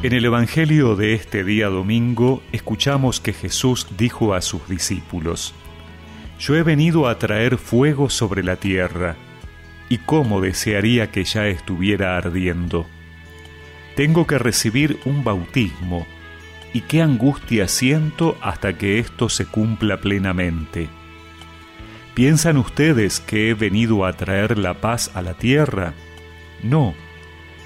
En el Evangelio de este día domingo escuchamos que Jesús dijo a sus discípulos, Yo he venido a traer fuego sobre la tierra, y cómo desearía que ya estuviera ardiendo. Tengo que recibir un bautismo, y qué angustia siento hasta que esto se cumpla plenamente. ¿Piensan ustedes que he venido a traer la paz a la tierra? No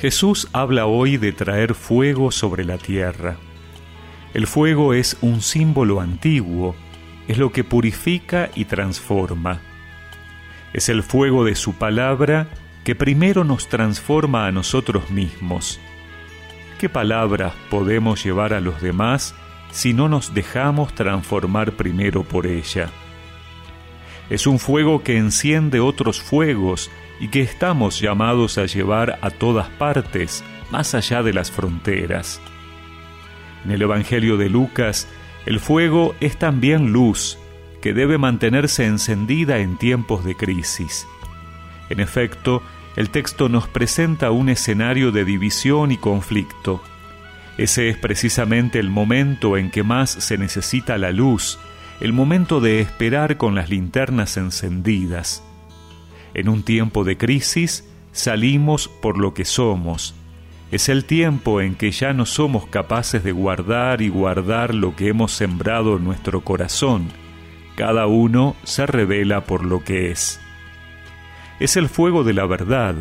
Jesús habla hoy de traer fuego sobre la tierra. El fuego es un símbolo antiguo, es lo que purifica y transforma. Es el fuego de su palabra que primero nos transforma a nosotros mismos. ¿Qué palabras podemos llevar a los demás si no nos dejamos transformar primero por ella? Es un fuego que enciende otros fuegos y que estamos llamados a llevar a todas partes, más allá de las fronteras. En el Evangelio de Lucas, el fuego es también luz, que debe mantenerse encendida en tiempos de crisis. En efecto, el texto nos presenta un escenario de división y conflicto. Ese es precisamente el momento en que más se necesita la luz, el momento de esperar con las linternas encendidas. En un tiempo de crisis salimos por lo que somos. Es el tiempo en que ya no somos capaces de guardar y guardar lo que hemos sembrado en nuestro corazón. Cada uno se revela por lo que es. Es el fuego de la verdad.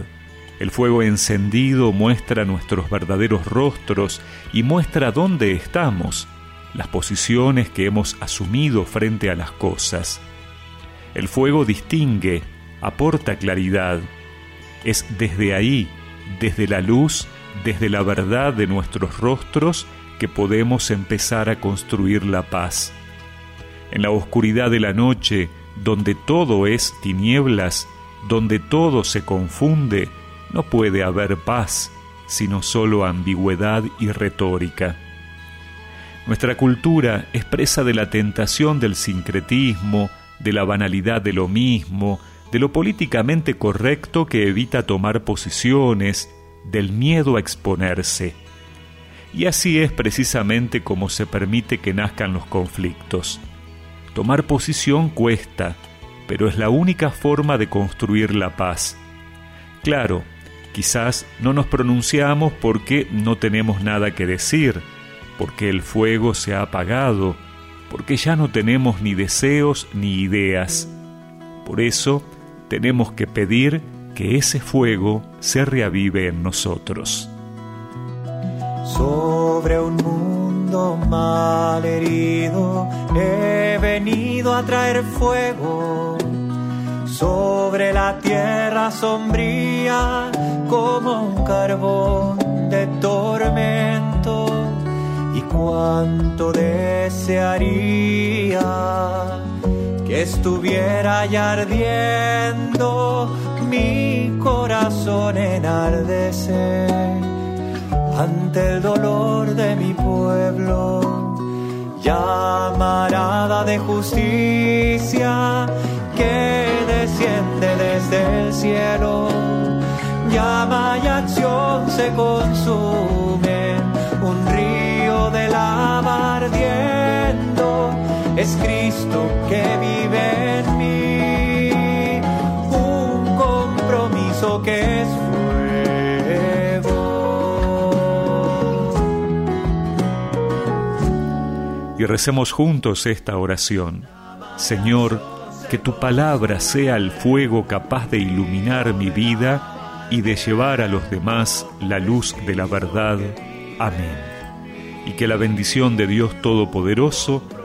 El fuego encendido muestra nuestros verdaderos rostros y muestra dónde estamos, las posiciones que hemos asumido frente a las cosas. El fuego distingue, aporta claridad. Es desde ahí, desde la luz, desde la verdad de nuestros rostros, que podemos empezar a construir la paz. En la oscuridad de la noche, donde todo es tinieblas, donde todo se confunde, no puede haber paz, sino solo ambigüedad y retórica. Nuestra cultura expresa de la tentación del sincretismo, de la banalidad de lo mismo, de lo políticamente correcto que evita tomar posiciones, del miedo a exponerse. Y así es precisamente como se permite que nazcan los conflictos. Tomar posición cuesta, pero es la única forma de construir la paz. Claro, quizás no nos pronunciamos porque no tenemos nada que decir, porque el fuego se ha apagado, porque ya no tenemos ni deseos ni ideas. Por eso, tenemos que pedir que ese fuego se reavive en nosotros. Sobre un mundo mal herido he venido a traer fuego. Sobre la tierra sombría como un carbón de tormento. Y cuánto desearía estuviera ya ardiendo mi corazón enardecer ante el dolor de mi pueblo, llamarada de justicia que desciende desde el cielo, llama y acción se consume, Cristo que vive en mí, un compromiso que es fuego. Y recemos juntos esta oración. Señor, que tu palabra sea el fuego capaz de iluminar mi vida y de llevar a los demás la luz de la verdad. Amén. Y que la bendición de Dios Todopoderoso,